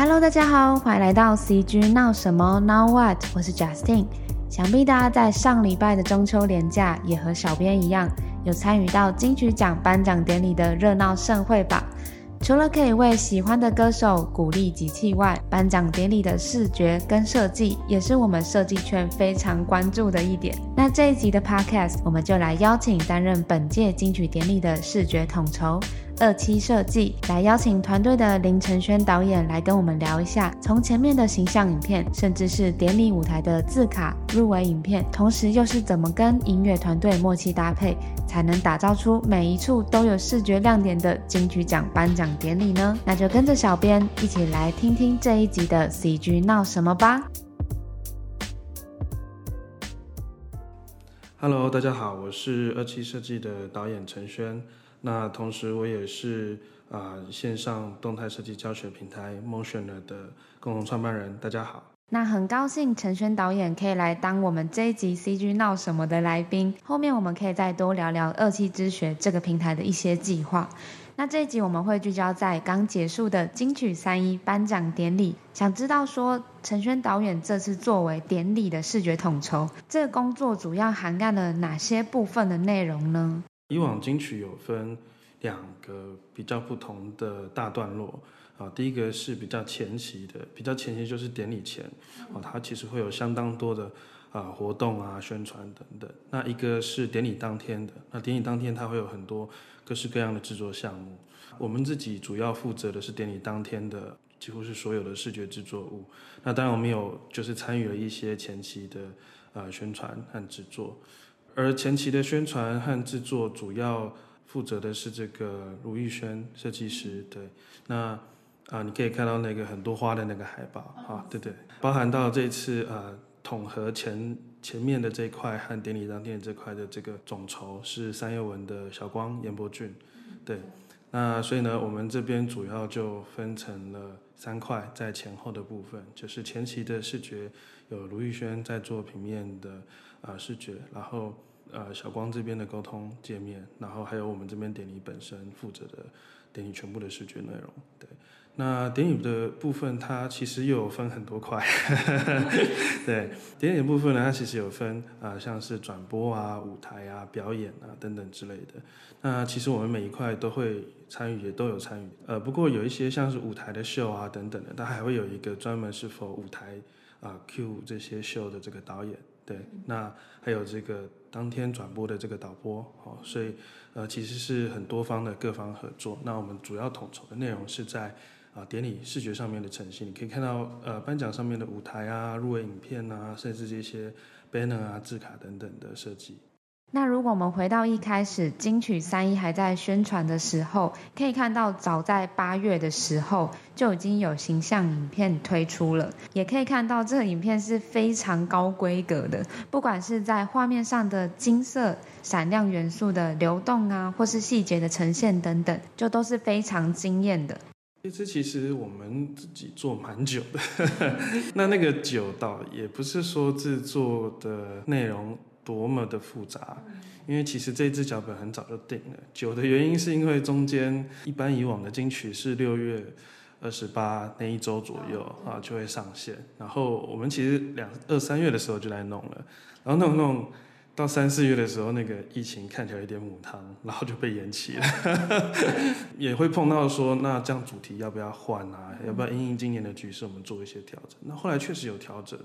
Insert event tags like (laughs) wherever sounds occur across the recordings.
Hello，大家好，欢迎来到 CG 闹什么 Now What？我是 Justin。想必大家在上礼拜的中秋连假也和小编一样，有参与到金曲奖颁奖典礼的热闹盛会吧？除了可以为喜欢的歌手鼓励集气外，颁奖典礼的视觉跟设计也是我们设计圈非常关注的一点。那这一集的 Podcast，我们就来邀请担任本届金曲典礼的视觉统筹。二期设计来邀请团队的林承轩导演来跟我们聊一下，从前面的形象影片，甚至是典礼舞台的字卡、入围影片，同时又是怎么跟音乐团队默契搭配，才能打造出每一处都有视觉亮点的金曲奖颁奖典礼呢？那就跟着小编一起来听听这一集的 CG 闹什么吧。Hello，大家好，我是二期设计的导演承轩。那同时，我也是啊、线上动态设计教学平台 Motioner 的共同创办人。大家好，那很高兴陈轩导演可以来当我们这一集 CG 闹什么的来宾。后面我们可以再多聊聊二期之学这个平台的一些计划。那这一集我们会聚焦在刚结束的金曲三一颁奖典礼，想知道说陈轩导演这次作为典礼的视觉统筹，这个工作主要涵盖了哪些部分的内容呢？以往金曲有分两个比较不同的大段落啊，第一个是比较前期的，比较前期就是典礼前啊，它其实会有相当多的啊活动啊、宣传等等。那一个是典礼当天的，那典礼当天它会有很多各式各样的制作项目。我们自己主要负责的是典礼当天的几乎是所有的视觉制作物。那当然我们有就是参与了一些前期的呃宣传和制作。而前期的宣传和制作主要负责的是这个卢玉轩设计师，对，那啊、你可以看到那个很多花的那个海报，啊，对对，包含到这次呃统合前前面的这块和典礼当天这块的这个总筹是三叶文的小光严伯俊，对，那所以呢，我们这边主要就分成了三块，在前后的部分，就是前期的视觉有卢玉轩在做平面的啊、视觉，然后。呃，小光这边的沟通界面，然后还有我们这边典礼本身负责的典礼全部的视觉内容。对，那典礼的部分它其实又有分很多块。(laughs) 对，典礼部分呢，它其实有分啊、像是转播啊、舞台啊、表演啊等等之类的。那其实我们每一块都会参与，也都有参与。呃，不过有一些像是舞台的秀啊等等的，它还会有一个专门是否舞台啊、Q 这些秀的这个导演。对，那还有这个当天转播的这个导播，哦，所以呃其实是很多方的各方合作。那我们主要统筹的内容是在啊、典礼视觉上面的呈现，你可以看到呃颁奖上面的舞台啊、入围影片啊，甚至这些 banner 啊、字卡等等的设计。那如果我们回到一开始金曲三一还在宣传的时候，可以看到早在八月的时候就已经有形象影片推出了，也可以看到这个影片是非常高规格的，不管是在画面上的金色闪亮元素的流动啊，或是细节的呈现等等，就都是非常惊艳的。这次其实我们自己做蛮久的，(laughs) 那那个久倒也不是说制作的内容。多么的复杂，因为其实这支脚本很早就定了。久的原因是因为中间一般以往的金曲是六月二十八那一周左右啊就会上线，然后我们其实两二三月的时候就来弄了，然后弄弄到三四月的时候，那个疫情看起来有点母汤，然后就被延期了。(laughs) 也会碰到说，那这样主题要不要换啊？要不要因应今年的局势，我们做一些调整？那后来确实有调整。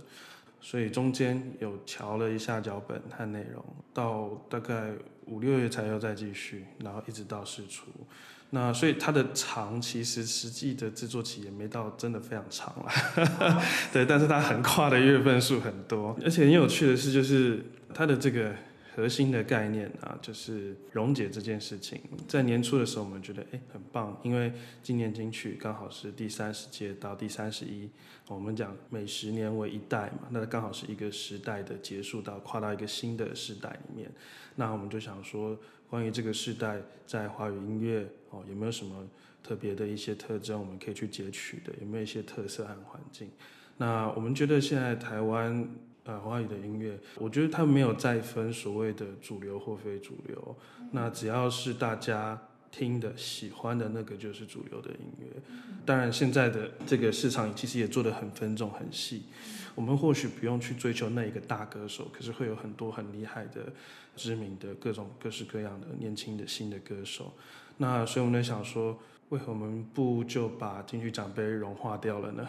所以中间有调了一下脚本和内容，到大概五六月才又再继续，然后一直到试出。那所以它的长其实实际的制作期也没到真的非常长了，(laughs) 对，但是它横跨的月份数很多，而且很有趣的是，就是它的这个。核心的概念啊，就是溶解这件事情。在年初的时候，我们觉得哎很棒，因为今年金曲刚好是第三十届到第三十一，我们讲每十年为一代嘛，那刚好是一个时代的结束到跨到一个新的时代里面。那我们就想说，关于这个时代在华语音乐哦，有没有什么特别的一些特征，我们可以去截取的？有没有一些特色和环境？那我们觉得现在台湾。呃，华语的音乐，我觉得它没有再分所谓的主流或非主流。那只要是大家听的、喜欢的那个就是主流的音乐。当然，现在的这个市场其实也做得很分众、很细。我们或许不用去追求那一个大歌手，可是会有很多很厉害的、知名的各种各式各样的年轻的新的歌手。那所以我们在想说，为何我们不就把金曲奖杯融化掉了呢？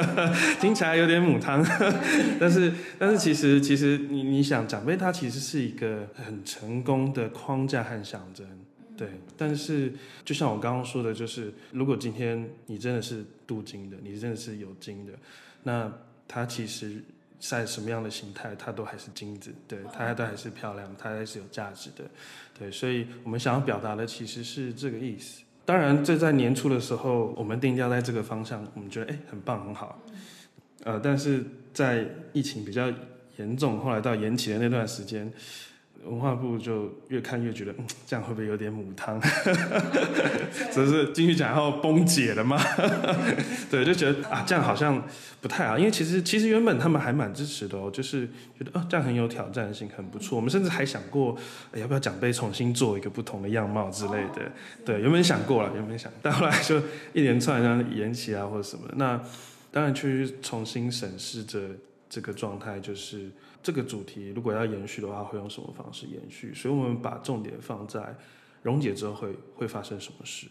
(laughs) 听起来有点母汤，(laughs) 但是但是其实其实你你想奖杯它其实是一个很成功的框架和象征，对。但是就像我刚刚说的，就是如果今天你真的是镀金的，你真的是有金的，那它其实在什么样的形态，它都还是金子，对，它都还是漂亮，它还是有价值的，对，所以我们想要表达的其实是这个意思。当然，这在年初的时候，我们定价在这个方向，我们觉得哎，很棒，很好，呃，但是在疫情比较严重，后来到延期的那段时间。文化部就越看越觉得，嗯，这样会不会有点母汤？(laughs) 只是进去奖后崩解了吗？(laughs) 对，就觉得啊，这样好像不太好。因为其实其实原本他们还蛮支持的哦，就是觉得啊，这样很有挑战性，很不错。我们甚至还想过，哎，要不要奖杯重新做一个不同的样貌之类的。对，原本想过了，原本想，但后来就一连串这样延期啊或者什么。那当然去重新审视着这个状态，就是。这个主题如果要延续的话，会用什么方式延续？所以，我们把重点放在溶解之后会会发生什么事。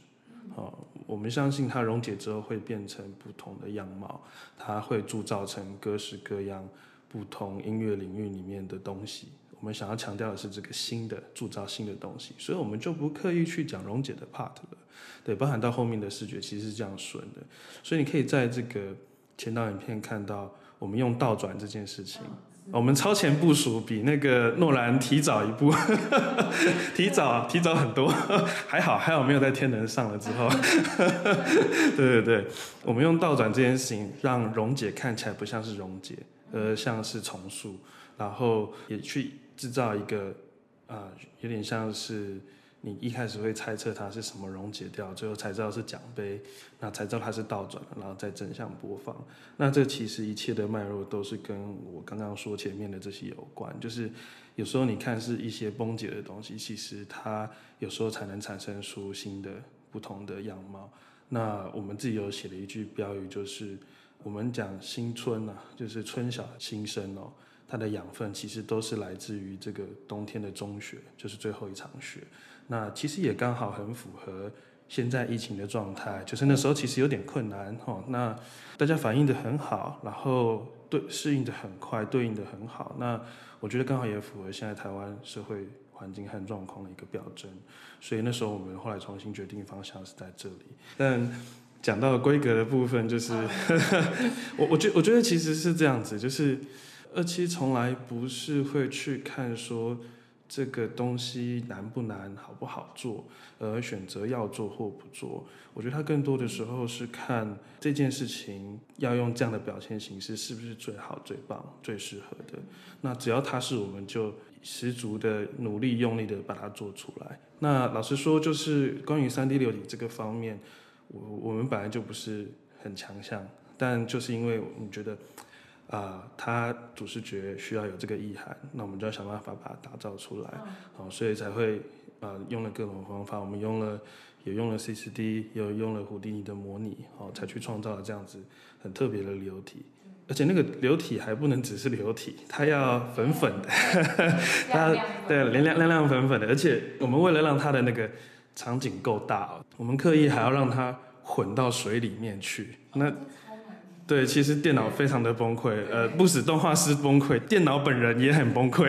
好，我们相信它溶解之后会变成不同的样貌，它会铸造成各式各样不同音乐领域里面的东西。我们想要强调的是这个新的铸造新的东西，所以我们就不刻意去讲溶解的 part 了。对，包含到后面的视觉其实是这样顺的，所以你可以在这个前导影片看到我们用倒转这件事情。我们超前部署比那个诺兰提早一步，(laughs) 提早提早很多，还好还好没有在天能上了之后，(laughs) 对对对，我们用倒转这件事情，让溶解看起来不像是溶解，而像是重塑，然后也去制造一个啊、有点像是。你一开始会猜测它是什么溶解掉，最后才知道是奖杯，那才知道它是倒转了，然后再正向播放。那这其实一切的脉络都是跟我刚刚说前面的这些有关，就是有时候你看是一些崩解的东西，其实它有时候才能产生出新的不同的样貌。那我们自己有写了一句标语，就是我们讲新春啊，就是春晓新生哦，它的养分其实都是来自于这个冬天的中雪，就是最后一场雪。那其实也刚好很符合现在疫情的状态，就是那时候其实有点困难哈。那大家反应得很好，然后对适应得很快，对应得很好。那我觉得刚好也符合现在台湾社会环境和状况的一个表征。所以那时候我们后来重新决定方向是在这里。但讲到规格的部分，就是 (laughs) 我我觉我觉得其实是这样子，就是二期从来不是会去看说。这个东西难不难，好不好做，而选择要做或不做。我觉得它更多的时候是看这件事情要用这样的表现形式是不是最好、最棒、最适合的。那只要它是，我们就十足的努力、用力的把它做出来。那老实说，就是关于三 D 流体这个方面，我我们本来就不是很强项，但就是因为我觉得。啊，他主视觉需要有这个意涵，那我们就要想办法把它打造出来，好，所以才会呃用了各种方法，我们用了也用了 CCD，又用了胡迪尼的模拟，好，才去创造了这样子很特别的流体，而且那个流体还不能只是流体，它要粉粉的，(laughs) 它对亮亮亮亮粉粉的，而且我们为了让它的那个场景够大，我们刻意还要让它混到水里面去，那。对，其实电脑非常的崩溃，呃，不止动画师崩溃，电脑本人也很崩溃。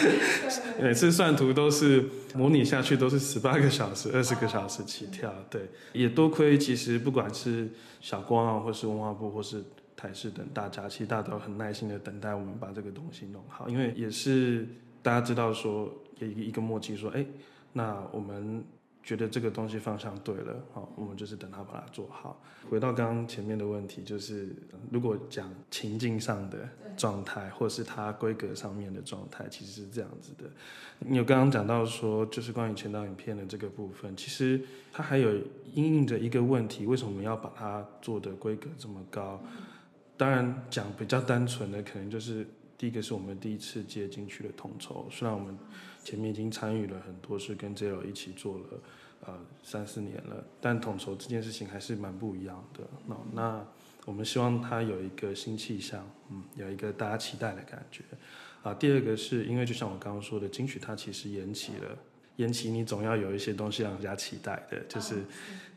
(laughs) 每次算图都是模拟下去都是十八个小时、二十个小时起跳。对，也多亏其实不管是小光啊，或是文化部，或是台视等大家，其实大家都很耐心的等待我们把这个东西弄好，因为也是大家知道说有一个默契说，哎，那我们。觉得这个东西方向对了，好，我们就是等他把它做好。回到刚刚前面的问题，就是如果讲情境上的状态，或是它规格上面的状态，其实是这样子的。你有刚刚讲到说，就是关于前导影片的这个部分，其实它还有因应着一个问题，为什么我们要把它做的规格这么高？当然讲比较单纯的，可能就是第一个是我们第一次接进去的统筹，虽然我们。前面已经参与了很多，是跟 JELO 一起做了呃三四年了，但统筹这件事情还是蛮不一样的。那那我们希望它有一个新气象，嗯，有一个大家期待的感觉。啊，第二个是因为就像我刚刚说的，金曲它其实延期了。延期，你总要有一些东西让人家期待的，就是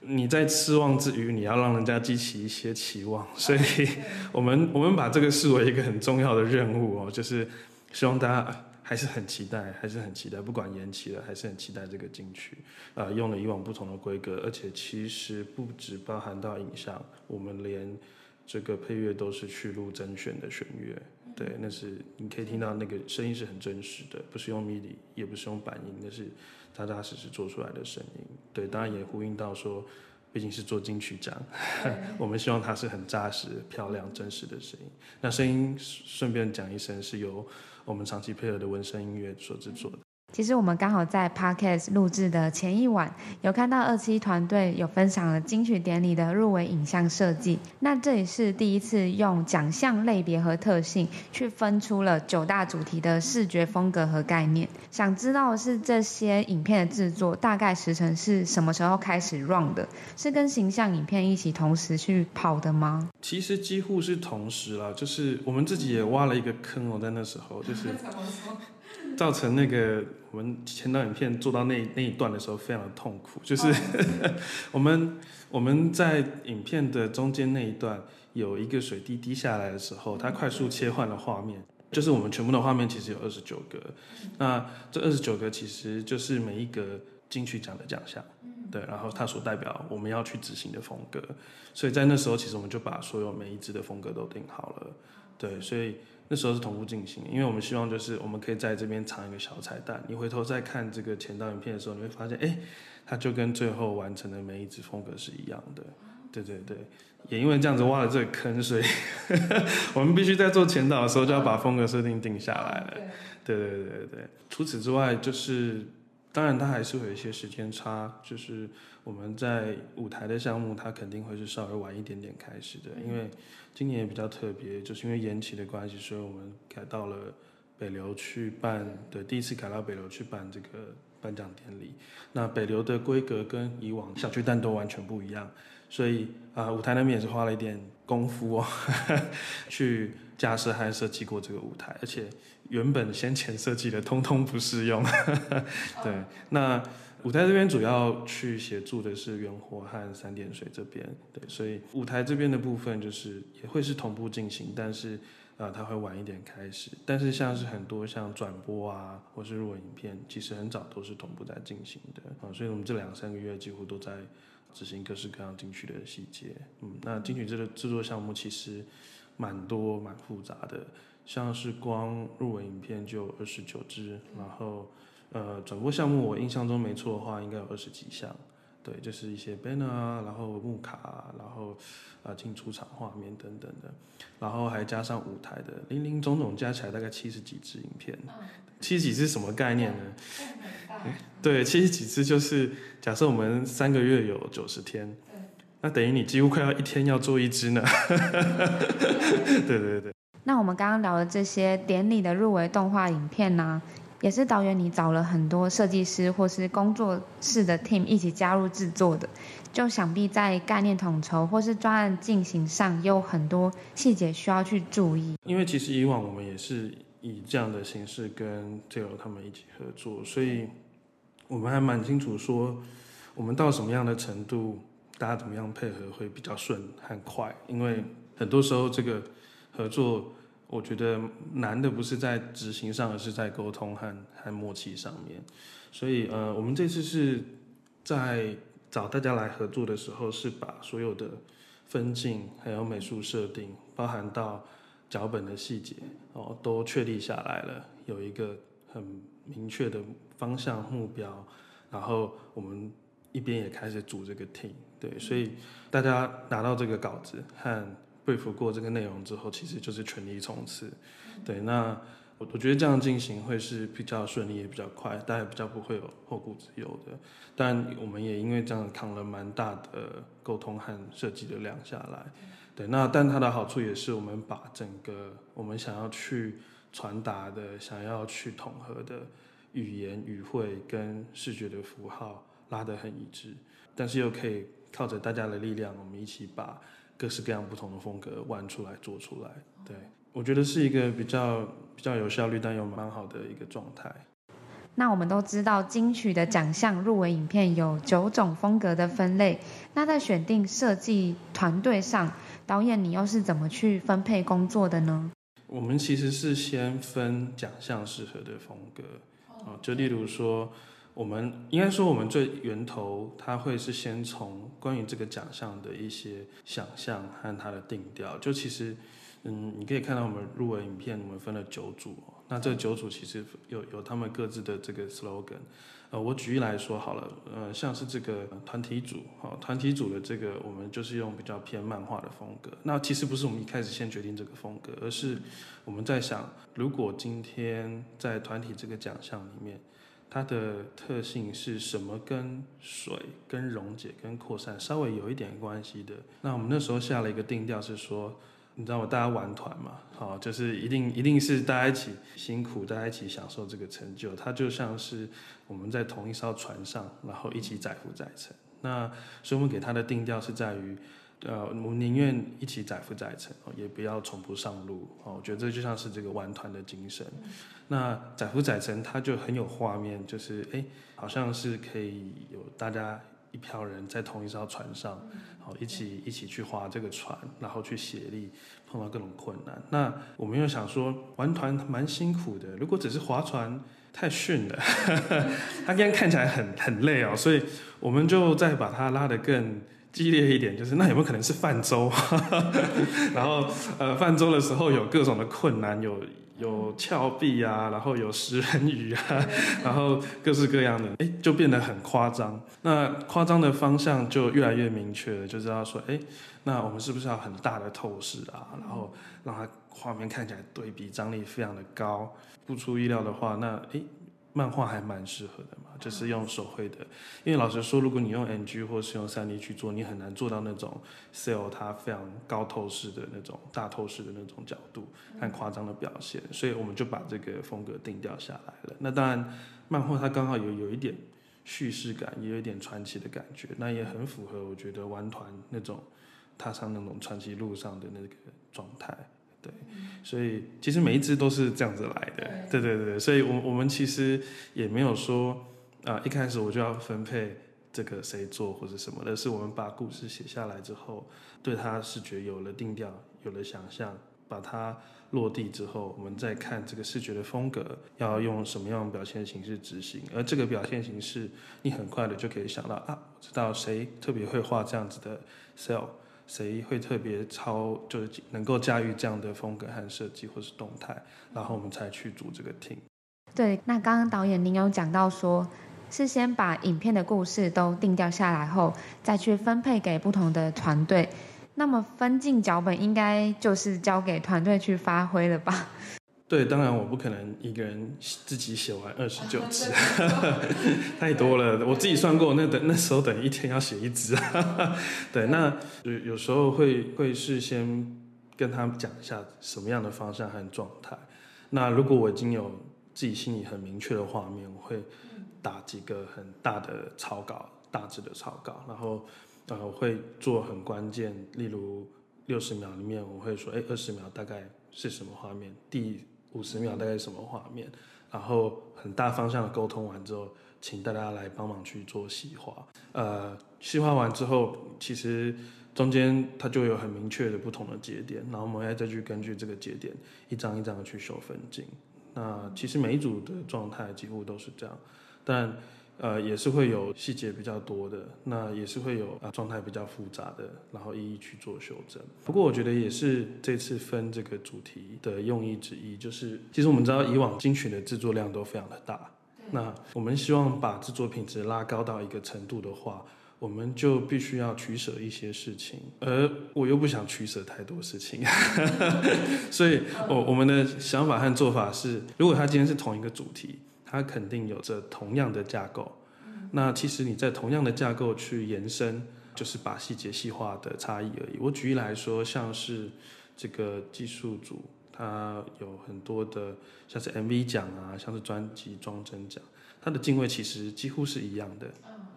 你在失望之余，你要让人家激起一些期望。(laughs) 所以，我们我们把这个视为一个很重要的任务哦，就是希望大家还是很期待，还是很期待，不管延期了，还是很期待这个金曲。呃，用了以往不同的规格，而且其实不只包含到影像，我们连这个配乐都是去录甄选的选乐。对，那是你可以听到那个声音是很真实的，不是用 MIDI，也不是用板音，那是扎扎实实做出来的声音。对，当然也呼应到说，毕竟是做金曲奖，(laughs) 我们希望它是很扎实、漂亮、真实的声音。那声音顺便讲一声，是由我们长期配合的纹身音乐所制作的。其实我们刚好在 Podcast 录制的前一晚，有看到二期团队有分享了金曲典礼的入围影像设计。那这也是第一次用奖项类别和特性去分出了九大主题的视觉风格和概念。想知道的是这些影片的制作大概时程是什么时候开始 run 的？是跟形象影片一起同时去跑的吗？其实几乎是同时啦，就是我们自己也挖了一个坑哦，在那时候就是。(laughs) 造成那个我们前导影片做到那那一段的时候非常的痛苦，就是、oh. (laughs) 我们我们在影片的中间那一段有一个水滴滴下来的时候，它快速切换了画面，就是我们全部的画面其实有二十九个，那这二十九个其实就是每一个金曲奖的奖项，对，然后它所代表我们要去执行的风格，所以在那时候其实我们就把所有每一支的风格都定好了，对，所以。那时候是同步进行，因为我们希望就是我们可以在这边藏一个小彩蛋，你回头再看这个前导影片的时候，你会发现，哎，它就跟最后完成的每一支风格是一样的。对对对，也因为这样子挖了这个坑，所以 (laughs) 我们必须在做前导的时候就要把风格设定定下来了。对对对对对，除此之外就是。当然，它还是会有一些时间差，就是我们在舞台的项目，它肯定会是稍微晚一点点开始的，因为今年也比较特别，就是因为延期的关系，所以我们改到了北流去办，对，第一次改到北流去办这个颁奖典礼。那北流的规格跟以往小巨蛋都完全不一样，所以啊、舞台那边也是花了一点功夫哦，(laughs) 去架设和设计过这个舞台，而且。原本先前设计的通通不适用，(laughs) 对。那舞台这边主要去协助的是元活和三点水这边，对。所以舞台这边的部分就是也会是同步进行，但是啊、它会晚一点开始。但是像是很多像转播啊，或是入围影片，其实很早都是同步在进行的啊。所以我们这两三个月几乎都在执行各式各样金曲的细节。嗯，那金曲这个制作项目其实蛮多蛮复杂的。像是光入围影片就二十九支，然后呃转播项目我印象中没错的话，应该有二十几项，对，就是一些 banner 啊，然后幕卡啊，然后啊进出场画面等等的，然后还加上舞台的，零零总总加起来大概七十几支影片。七十几支什么概念呢？对，七十几只就是假设我们三个月有九十天，那等于你几乎快要一天要做一只呢。(laughs) 对对对。那我们刚刚聊的这些典礼的入围动画影片呢、啊，也是导演你找了很多设计师或是工作室的 team 一起加入制作的，就想必在概念统筹或是专案进行上，有很多细节需要去注意。因为其实以往我们也是以这样的形式跟 Teo 他们一起合作，所以我们还蛮清楚说，我们到什么样的程度，大家怎么样配合会比较顺和快，因为很多时候这个合作。我觉得难的不是在执行上，而是在沟通和和默契上面。所以，呃，我们这次是在找大家来合作的时候，是把所有的分镜还有美术设定，包含到脚本的细节哦，都确立下来了，有一个很明确的方向目标。然后我们一边也开始组这个 team，对，所以大家拿到这个稿子和。说服过这个内容之后，其实就是全力冲刺。对，那我我觉得这样进行会是比较顺利，也比较快，大家比较不会有后顾之忧的。但我们也因为这样扛了蛮大的沟通和设计的量下来。对，那但它的好处也是我们把整个我们想要去传达的、想要去统合的语言语汇跟视觉的符号，拉得很一致，但是又可以靠着大家的力量，我们一起把各式各样不同的风格玩出来、做出来。对，我觉得是一个比较比较有效率，但又蛮好的一个状态。那我们都知道金曲的奖项入围影片有九种风格的分类，那在选定设计团队上，导演你又是怎么去分配工作的呢？我们其实是先分奖项适合的风格，啊，就例如说。我们应该说，我们最源头，它会是先从关于这个奖项的一些想象和它的定调。就其实，嗯，你可以看到我们入围影片，我们分了九组。那这九组其实有有他们各自的这个 slogan。呃，我举例来说好了，呃，像是这个团体组，好，团体组的这个，我们就是用比较偏漫画的风格。那其实不是我们一开始先决定这个风格，而是我们在想，如果今天在团体这个奖项里面。它的特性是什么？跟水、跟溶解、跟扩散稍微有一点关系的。那我们那时候下了一个定调是说，你知道吗？大家玩团嘛，好，就是一定一定是大家一起辛苦，大家一起享受这个成就。它就像是我们在同一艘船上，然后一起载浮载沉。那所以我们给它的定调是在于。呃，我们宁愿一起载浮载沉，也不要从不上路。哦，我觉得这就像是这个玩团的精神。那载浮载沉，它就很有画面，就是哎，好像是可以有大家一票人在同一艘船上，好一起一起去划这个船，然后去协力碰到各种困难。那我们又想说，玩团蛮辛苦的，如果只是划船太逊了，他这样看起来很很累哦，所以我们就再把它拉得更。激烈一点，就是那有没有可能是泛舟？(laughs) 然后呃，泛舟的时候有各种的困难，有有峭壁啊，然后有食人鱼啊，(laughs) 然后各式各样的，哎，就变得很夸张。那夸张的方向就越来越明确了，就知道说，哎，那我们是不是要很大的透视啊？然后让它画面看起来对比张力非常的高。不出意料的话，那哎。漫画还蛮适合的嘛，就是用手绘的。因为老实说，如果你用 NG 或是用三 D 去做，你很难做到那种 cel 它非常高透视的那种大透视的那种角度和夸张的表现，所以我们就把这个风格定调下来了。那当然，漫画它刚好有有一点叙事感，也有一点传奇的感觉，那也很符合我觉得玩团那种踏上那种传奇路上的那个状态。对，所以其实每一只都是这样子来的，对对对对，所以我我们其实也没有说啊、呃，一开始我就要分配这个谁做或者什么的，是我们把故事写下来之后，对它视觉有了定调，有了想象，把它落地之后，我们再看这个视觉的风格要用什么样的表现形式执行，而这个表现形式，你很快的就可以想到啊，我知道谁特别会画这样子的 cel。谁会特别超，就是能够驾驭这样的风格和设计或是动态，然后我们才去组这个 team。对，那刚刚导演您有讲到说，是先把影片的故事都定调下来后，再去分配给不同的团队。那么分镜脚本应该就是交给团队去发挥了吧？对，当然我不可能一个人自己写完二十九支，(laughs) 太多了。我自己算过，那等那时候等于一天要写一支。(laughs) 对，那有有时候会会事先跟他们讲一下什么样的方向和状态。那如果我已经有自己心里很明确的画面，我会打几个很大的草稿，大致的草稿，然后呃我会做很关键，例如六十秒里面我会说，哎，二十秒大概是什么画面？第五十秒大概什么画面？然后很大方向的沟通完之后，请大家来帮忙去做细化。呃，细化完之后，其实中间它就有很明确的不同的节点，然后我们要再去根据这个节点一张一张的去修分镜。那其实每一组的状态几乎都是这样，但。呃，也是会有细节比较多的，那也是会有啊状态比较复杂的，然后一一去做修正。不过我觉得也是这次分这个主题的用意之一，就是其实我们知道以往金曲的制作量都非常的大，那我们希望把制作品质拉高到一个程度的话，我们就必须要取舍一些事情，而我又不想取舍太多事情，(laughs) 所以我我们的想法和做法是，如果它今天是同一个主题。它肯定有着同样的架构，那其实你在同样的架构去延伸，就是把细节细化的差异而已。我举例来说，像是这个技术组，它有很多的，像是 MV 奖啊，像是专辑装帧奖，它的定位其实几乎是一样的，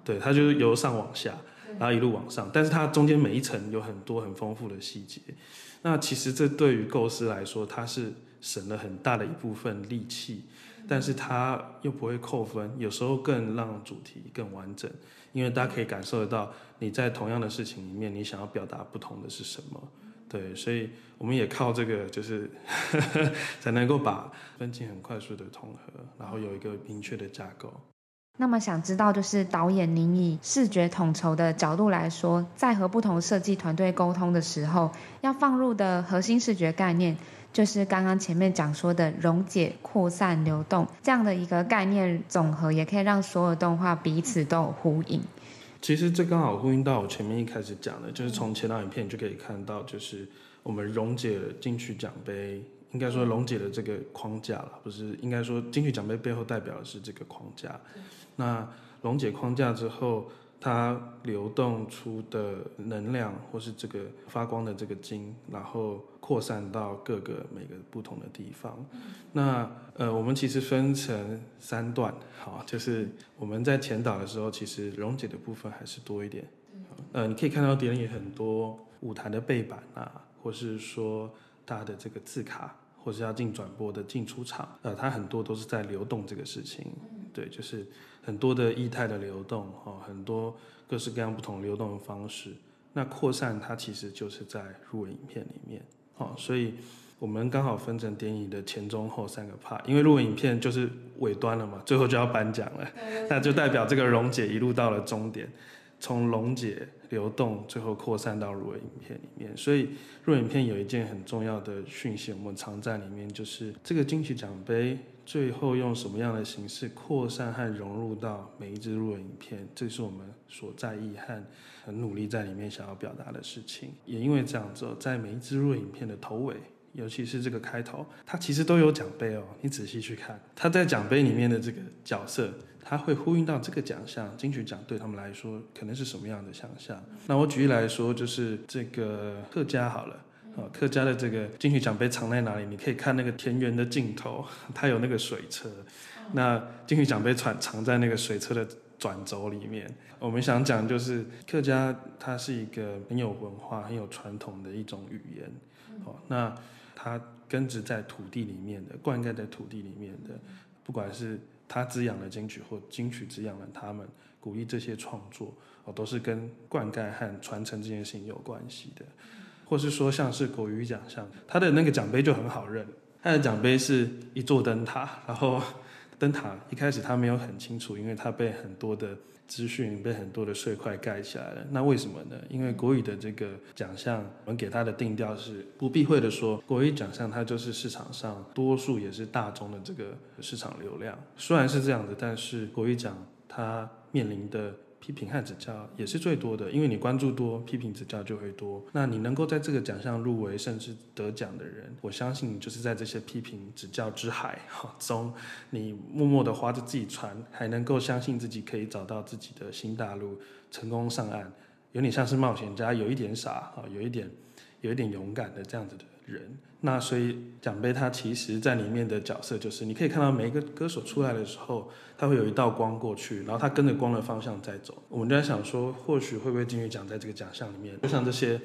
对，它就是由上往下，然后一路往上，但是它中间每一层有很多很丰富的细节。那其实这对于构思来说，它是省了很大的一部分力气，但是它又不会扣分，有时候更让主题更完整，因为大家可以感受得到你在同样的事情里面，你想要表达不同的是什么。对，所以我们也靠这个，就是 (laughs) 才能够把分镜很快速的统合，然后有一个明确的架构。那么想知道，就是导演您以视觉统筹的角度来说，在和不同设计团队沟通的时候，要放入的核心视觉概念，就是刚刚前面讲说的溶解、扩散、流动这样的一个概念总和，也可以让所有动画彼此都有呼应。其实这刚好呼应到我前面一开始讲的，就是从前导影片就可以看到，就是我们溶解了金曲奖杯，应该说溶解了这个框架了，不是应该说金曲奖杯背后代表的是这个框架。那溶解框架之后，它流动出的能量，或是这个发光的这个晶，然后扩散到各个每个不同的地方。那呃，我们其实分成三段，好，就是我们在前导的时候，其实溶解的部分还是多一点。呃，你可以看到点里很多舞台的背板啊，或是说它的这个字卡，或是要进转播的进出场，呃，它很多都是在流动这个事情。对，就是。很多的液态的流动，哈，很多各式各样不同流动的方式。那扩散它其实就是在入围影片里面，好，所以我们刚好分成电影的前中后三个 part，因为入围影片就是尾端了嘛，最后就要颁奖了，(laughs) 那就代表这个溶解一路到了终点。从溶解、流动，最后扩散到入围影片里面。所以入围影片有一件很重要的讯息，我们藏在里面，就是这个金曲奖杯最后用什么样的形式扩散和融入到每一支入影片，这是我们所在意和很努力在里面想要表达的事情。也因为这样子，在每一支入影片的头尾，尤其是这个开头，它其实都有奖杯哦。你仔细去看，它在奖杯里面的这个角色。它会呼应到这个奖项，金曲奖对他们来说可能是什么样的想象？那我举例来说，就是这个客家好了，啊，客家的这个金曲奖杯藏在哪里？你可以看那个田园的尽头，(laughs) 它有那个水车，那金曲奖杯藏藏在那个水车的转轴里面。我们想讲就是客家，它是一个很有文化、很有传统的一种语言，哦，那它根植在土地里面的，灌溉在土地里面的，不管是。它滋养了金曲，或金曲滋养了他们，鼓励这些创作哦，都是跟灌溉和传承这件事情有关系的。或是说，像是国语奖项，它的那个奖杯就很好认，它的奖杯是一座灯塔，然后灯塔一开始它没有很清楚，因为它被很多的。资讯被很多的碎块盖起来了，那为什么呢？因为国语的这个奖项，我们给它的定调是不避讳的说，国语奖项它就是市场上多数也是大众的这个市场流量。虽然是这样的，但是国语奖它面临的。批评和指教也是最多的，因为你关注多，批评指教就会多。那你能够在这个奖项入围甚至得奖的人，我相信就是在这些批评指教之海哈中，你默默的划着自己船，还能够相信自己可以找到自己的新大陆，成功上岸，有点像是冒险家，有一点傻啊，有一点，有一点勇敢的这样子的人。那所以奖杯它其实在里面的角色就是，你可以看到每一个歌手出来的时候，他会有一道光过去，然后他跟着光的方向在走。我们就在想说，或许会不会金曲奖在这个奖项里面，就像这些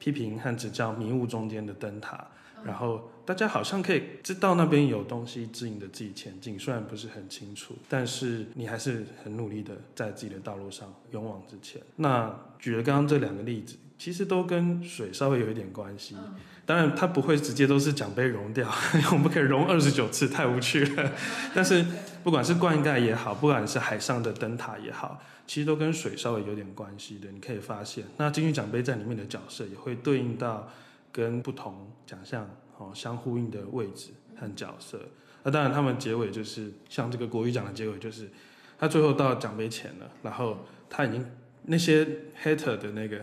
批评和指教迷雾中间的灯塔，然后大家好像可以知道那边有东西指引着自己前进，虽然不是很清楚，但是你还是很努力的在自己的道路上勇往直前。那举了刚刚这两个例子。其实都跟水稍微有一点关系，当然它不会直接都是奖杯融掉，(laughs) 我们可以融二十九次，太无趣了。(laughs) 但是不管是灌溉也好，不管是海上的灯塔也好，其实都跟水稍微有点关系的。你可以发现，那金曲奖杯在里面的角色也会对应到跟不同奖项哦相呼应的位置和角色。那当然，他们结尾就是像这个国语奖的结尾，就是他最后到奖杯前了，然后他已经那些 hater 的那个。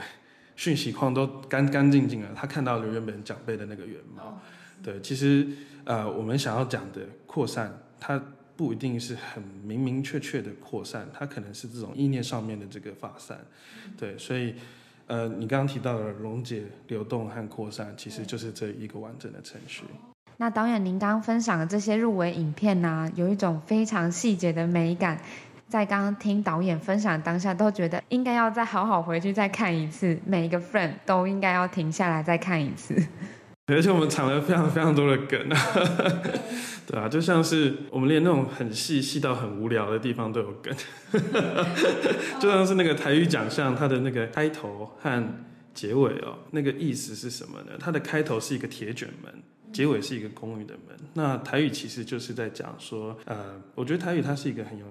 讯息框都干干净净了，他看到了原本奖杯的那个原貌。对，其实呃，我们想要讲的扩散，它不一定是很明明确确的扩散，它可能是这种意念上面的这个发散。对，所以呃，你刚刚提到的溶解、流动和扩散，其实就是这一个完整的程序。那导演，您刚刚分享的这些入围影片呢、啊，有一种非常细节的美感。在刚刚听导演分享当下，都觉得应该要再好好回去再看一次，每一个 friend 都应该要停下来再看一次。而且我们藏了非常非常多的梗啊，(laughs) 对啊，就像是我们连那种很细细到很无聊的地方都有梗，(laughs) 就像是那个台语奖项，它的那个开头和结尾哦，那个意思是什么呢？它的开头是一个铁卷门，结尾是一个公寓的门。那台语其实就是在讲说，呃，我觉得台语它是一个很有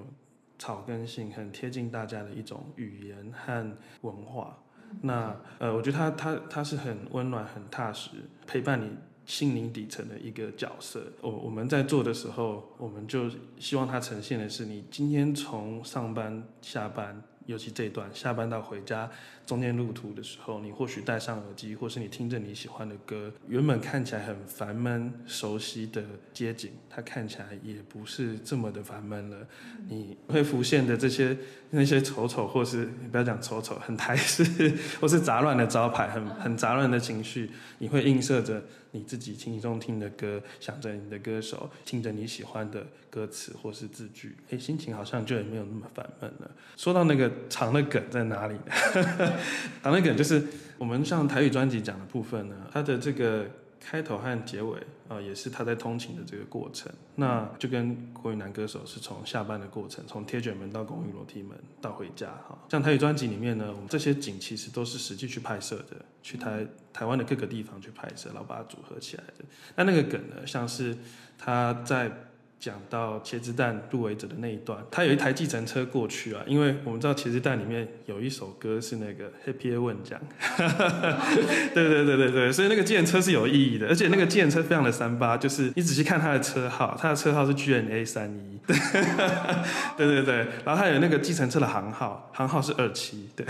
草根性、很贴近大家的一种语言和文化。那呃，我觉得他他他是很温暖、很踏实，陪伴你心灵底层的一个角色。我我们在做的时候，我们就希望它呈现的是你今天从上班下班，尤其这一段下班到回家。中间路途的时候，你或许戴上耳机，或是你听着你喜欢的歌，原本看起来很烦闷、熟悉的街景，它看起来也不是这么的烦闷了。你会浮现的这些那些丑丑，或是你不要讲丑丑，很台式，或是杂乱的招牌，很很杂乱的情绪，你会映射着你自己轻松听的歌，想着你的歌手，听着你喜欢的歌词或是字句，哎，心情好像就也没有那么烦闷了。说到那个长的梗在哪里呢？(laughs) 長的梗就是我们像台语专辑讲的部分呢，它的这个开头和结尾啊，也是他在通勤的这个过程。那就跟国语男歌手是从下班的过程，从铁卷门到公寓楼梯门到回家哈。像台语专辑里面呢，我们这些景其实都是实际去拍摄的，去台台湾的各个地方去拍摄，然后把它组合起来的。那那个梗呢，像是他在。讲到茄子蛋入围者的那一段，他有一台计程车过去啊，因为我们知道茄子蛋里面有一首歌是那个 Happy One 讲，(laughs) 对对对对对，所以那个计程车是有意义的，而且那个计程车非常的三八，就是你仔细看他的车号，他的车号是 GNA 三一，(laughs) 对对对，然后还有那个计程车的行号，行号是二七，对，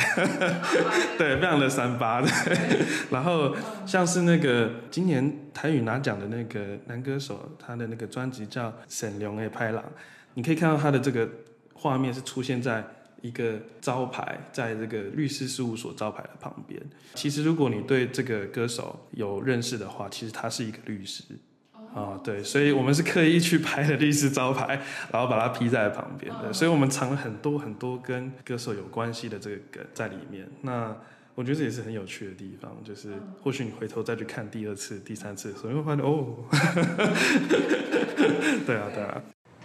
(laughs) 对，非常的三八的，然后像是那个今年。台语拿奖的那个男歌手，他的那个专辑叫《沈龙的拍郎》，你可以看到他的这个画面是出现在一个招牌，在这个律师事务所招牌的旁边。其实，如果你对这个歌手有认识的话，其实他是一个律师、哦，对，所以我们是刻意去拍的律师招牌，然后把它披在旁边的，所以我们藏了很多很多跟歌手有关系的这个梗在里面。那。我觉得这也是很有趣的地方，就是或许你回头再去看第二次、第三次的时候，你会发现哦，(laughs) 对啊，对啊。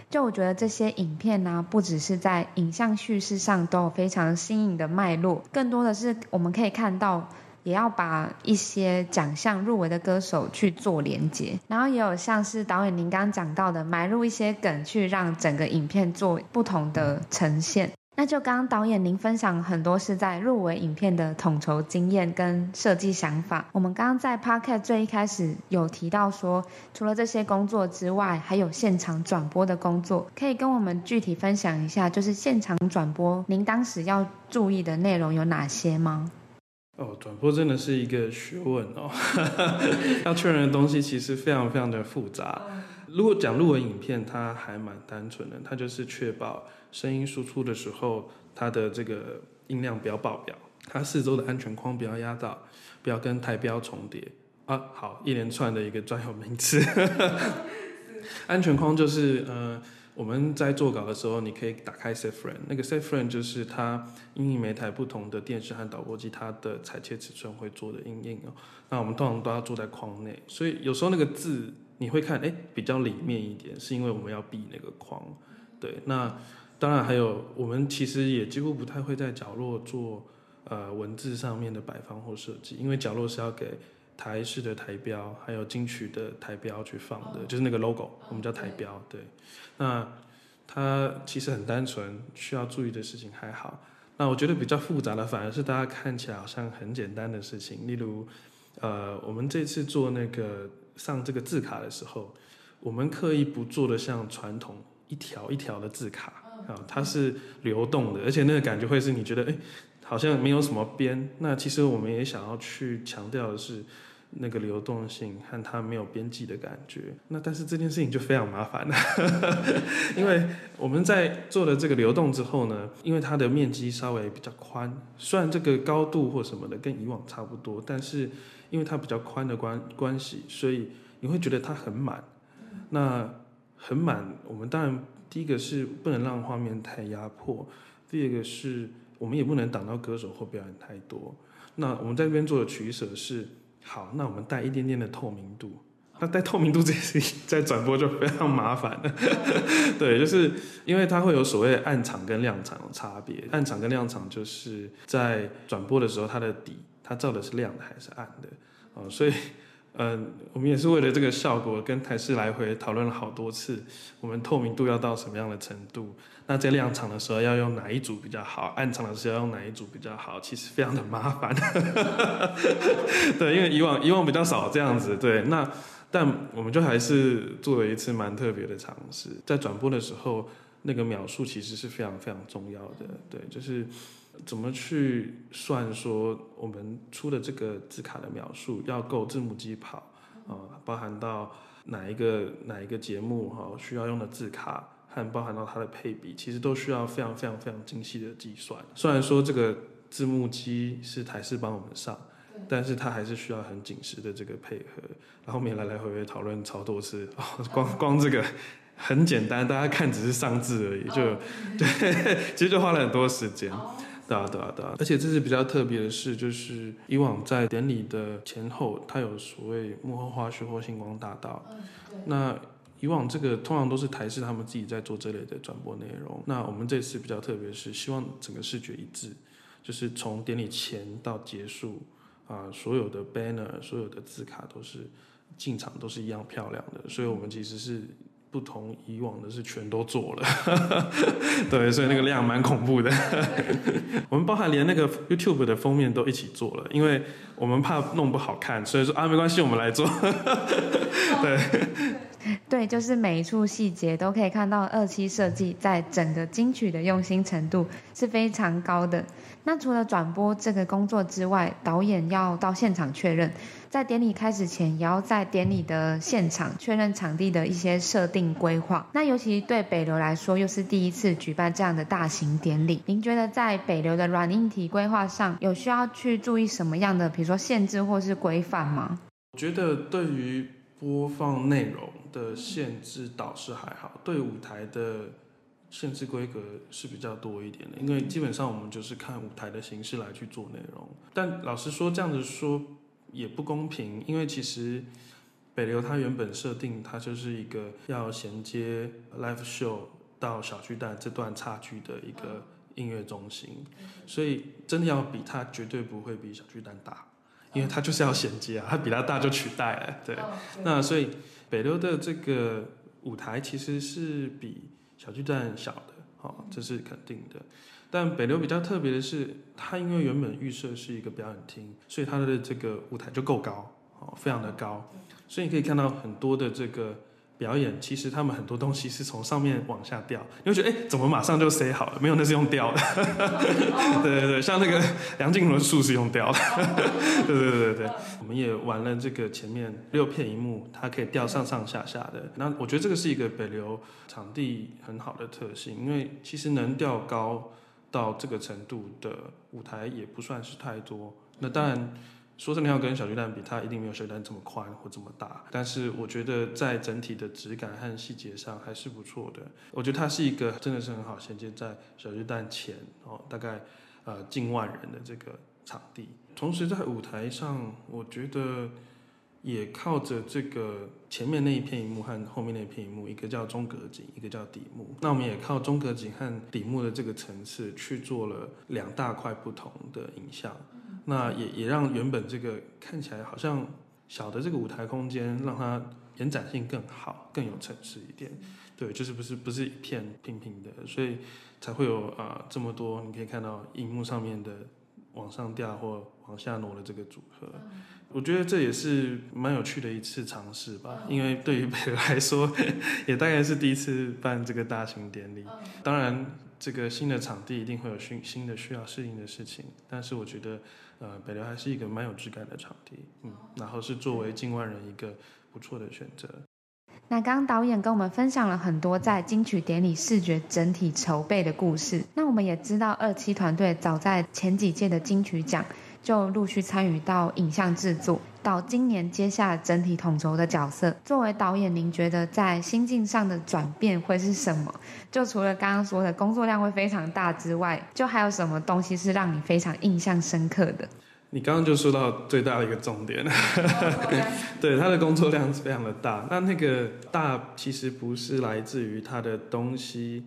就我觉得这些影片呢、啊，不只是在影像叙事上都有非常新颖的脉络，更多的是我们可以看到，也要把一些奖项入围的歌手去做连接，然后也有像是导演您刚刚讲到的，埋入一些梗，去让整个影片做不同的呈现。那就刚刚导演您分享很多是在入围影片的统筹经验跟设计想法。我们刚刚在 Podcast 最一开始有提到说，除了这些工作之外，还有现场转播的工作，可以跟我们具体分享一下，就是现场转播您当时要注意的内容有哪些吗？哦，转播真的是一个学问哦，(laughs) 要确认的东西其实非常非常的复杂。如果讲入围影片，它还蛮单纯的，它就是确保。声音输出的时候，它的这个音量不要爆表，它四周的安全框不要压到，不要跟台标重叠啊。好，一连串的一个专有名词。(laughs) 安全框就是呃，我们在做稿的时候，你可以打开 set frame，那个 set frame 就是它因应每台不同的电视和导播机，它的裁切尺寸会做的因应哦。那我们通常都要做在框内，所以有时候那个字你会看，哎，比较里面一点，是因为我们要避那个框。对，那。当然还有，我们其实也几乎不太会在角落做呃文字上面的摆放或设计，因为角落是要给台式的台标，还有金曲的台标去放的，就是那个 logo，我们叫台标。对，那它其实很单纯，需要注意的事情还好。那我觉得比较复杂的，反而是大家看起来好像很简单的事情，例如呃，我们这次做那个上这个字卡的时候，我们刻意不做的像传统一条一条的字卡。啊，它是流动的，而且那个感觉会是你觉得，哎，好像没有什么边。那其实我们也想要去强调的是那个流动性和它没有边际的感觉。那但是这件事情就非常麻烦了，(laughs) 因为我们在做了这个流动之后呢，因为它的面积稍微比较宽，虽然这个高度或什么的跟以往差不多，但是因为它比较宽的关关系，所以你会觉得它很满。那很满，我们当然。第一个是不能让画面太压迫，第二个是我们也不能挡到歌手或表演太多。那我们在这边做的取舍是，好，那我们带一点点的透明度。那带透明度这件事情在转播就非常麻烦了，(laughs) 对，就是因为它会有所谓暗场跟亮场的差别。暗场跟亮场就是在转播的时候，它的底它照的是亮的还是暗的，哦，所以。嗯，我们也是为了这个效果，跟台视来回讨论了好多次。我们透明度要到什么样的程度？那在亮场的时候要用哪一组比较好？暗场的时候要用哪一组比较好？其实非常的麻烦。(laughs) 对，因为以往以往比较少这样子。对，那但我们就还是做了一次蛮特别的尝试，在转播的时候，那个秒数其实是非常非常重要的。对，就是。怎么去算说我们出的这个字卡的描述要够字幕机跑啊？包含到哪一个哪一个节目哈需要用的字卡，和包含到它的配比，其实都需要非常非常非常精细的计算。虽然说这个字幕机是台视帮我们上，但是它还是需要很紧实的这个配合。然后我们也来来回回讨论超多次，(laughs) 哦，光光这个很简单，大家看只是上字而已，就 (laughs) 对，其实就花了很多时间。对啊，对啊，对啊，而且这是比较特别的事，就是以往在典礼的前后，它有所谓幕后花絮或星光大道。那以往这个通常都是台视他们自己在做这类的转播内容。那我们这次比较特别的是，希望整个视觉一致，就是从典礼前到结束啊，所有的 banner、所有的字卡都是进场都是一样漂亮的。所以我们其实是。不同以往的是全都做了，(laughs) 对，所以那个量蛮恐怖的。(laughs) 我们包含连那个 YouTube 的封面都一起做了，因为我们怕弄不好看，所以说啊，没关系，我们来做。(laughs) 对，对，就是每一处细节都可以看到二期设计在整个金曲的用心程度是非常高的。那除了转播这个工作之外，导演要到现场确认。在典礼开始前，也要在典礼的现场确认场地的一些设定规划。那尤其对北流来说，又是第一次举办这样的大型典礼。您觉得在北流的软硬体规划上，有需要去注意什么样的，比如说限制或是规范吗？我觉得对于播放内容的限制倒是还好，对舞台的限制规格是比较多一点的，因为基本上我们就是看舞台的形式来去做内容。但老实说，这样子说。也不公平，因为其实北流它原本设定它就是一个要衔接 live show 到小巨蛋这段差距的一个音乐中心，所以真的要比它绝对不会比小巨蛋大，因为它就是要衔接啊，它比它大就取代了，对。那所以北流的这个舞台其实是比小巨蛋小的，哦，这是肯定的。但北流比较特别的是，它因为原本预设是一个表演厅，所以它的这个舞台就够高，哦，非常的高，所以你可以看到很多的这个表演，其实他们很多东西是从上面往下掉，你会觉得哎，怎么马上就塞好了？没有，那是用吊的。(laughs) 对对对，像那个梁静茹树是用吊的。(laughs) 对对对对，我们也玩了这个前面六片荧幕，它可以吊上上下下的。那我觉得这个是一个北流场地很好的特性，因为其实能吊高。到这个程度的舞台也不算是太多。那当然，说真的要跟小巨蛋比，它一定没有小巨蛋这么宽或这么大。但是我觉得在整体的质感和细节上还是不错的。我觉得它是一个真的是很好衔接在小巨蛋前哦，大概呃近万人的这个场地。同时在舞台上，我觉得。也靠着这个前面那一片荧幕和后面那一片荧幕，一个叫中隔景，一个叫底幕。那我们也靠中隔景和底幕的这个层次去做了两大块不同的影像。那也也让原本这个看起来好像小的这个舞台空间，让它延展性更好，更有层次一点。对，就是不是不是一片平平的，所以才会有啊、呃、这么多你可以看到荧幕上面的往上掉或往下挪的这个组合。我觉得这也是蛮有趣的一次尝试吧，因为对于北流来说，也大概是第一次办这个大型典礼。当然，这个新的场地一定会有新新的需要适应的事情，但是我觉得，呃，北流还是一个蛮有质感的场地，嗯，然后是作为近万人一个不错的选择。那刚刚导演跟我们分享了很多在金曲典礼视觉整体筹备的故事，那我们也知道二期团队早在前几届的金曲奖。就陆续参与到影像制作，到今年接下整体统筹的角色。作为导演，您觉得在心境上的转变会是什么？就除了刚刚说的工作量会非常大之外，就还有什么东西是让你非常印象深刻的？你刚刚就说到最大的一个重点，(laughs) 对，他的工作量是非常的大。那那个大其实不是来自于他的东西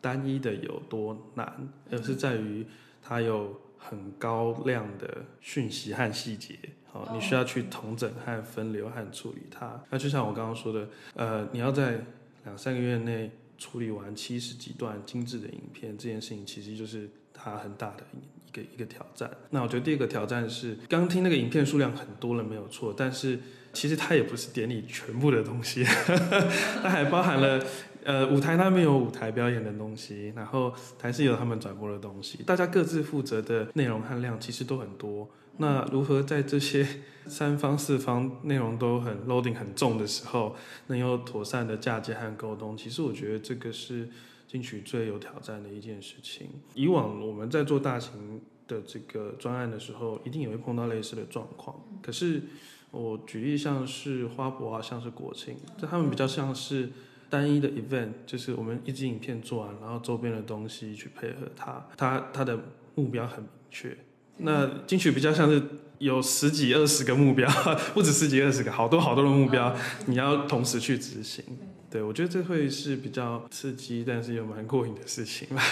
单一的有多难，而是在于他有很高量的讯息和细节。好，你需要去统整和分流和处理它。那就像我刚刚说的，呃，你要在两三个月内处理完七十几段精致的影片，这件事情其实就是它很大的。一个一个挑战。那我觉得第二个挑战是，刚刚听那个影片数量很多了，没有错。但是其实它也不是典礼全部的东西，(laughs) 它还包含了呃舞台，它没有舞台表演的东西，然后台视有他们转播的东西。大家各自负责的内容和量其实都很多。那如何在这些 (laughs) 三方四方内容都很 loading 很重的时候，能有妥善的嫁接和沟通？其实我觉得这个是。进取最有挑战的一件事情。以往我们在做大型的这个专案的时候，一定也会碰到类似的状况。可是我举例像是花博啊，像是国庆，这他们比较像是单一的 event，就是我们一支影片做完，然后周边的东西去配合它，它它的目标很明确。那金曲比较像是有十几二十个目标，(laughs) 不止十几二十个，好多好多的目标，你要同时去执行。对，我觉得这会是比较刺激，但是又蛮过瘾的事情啦。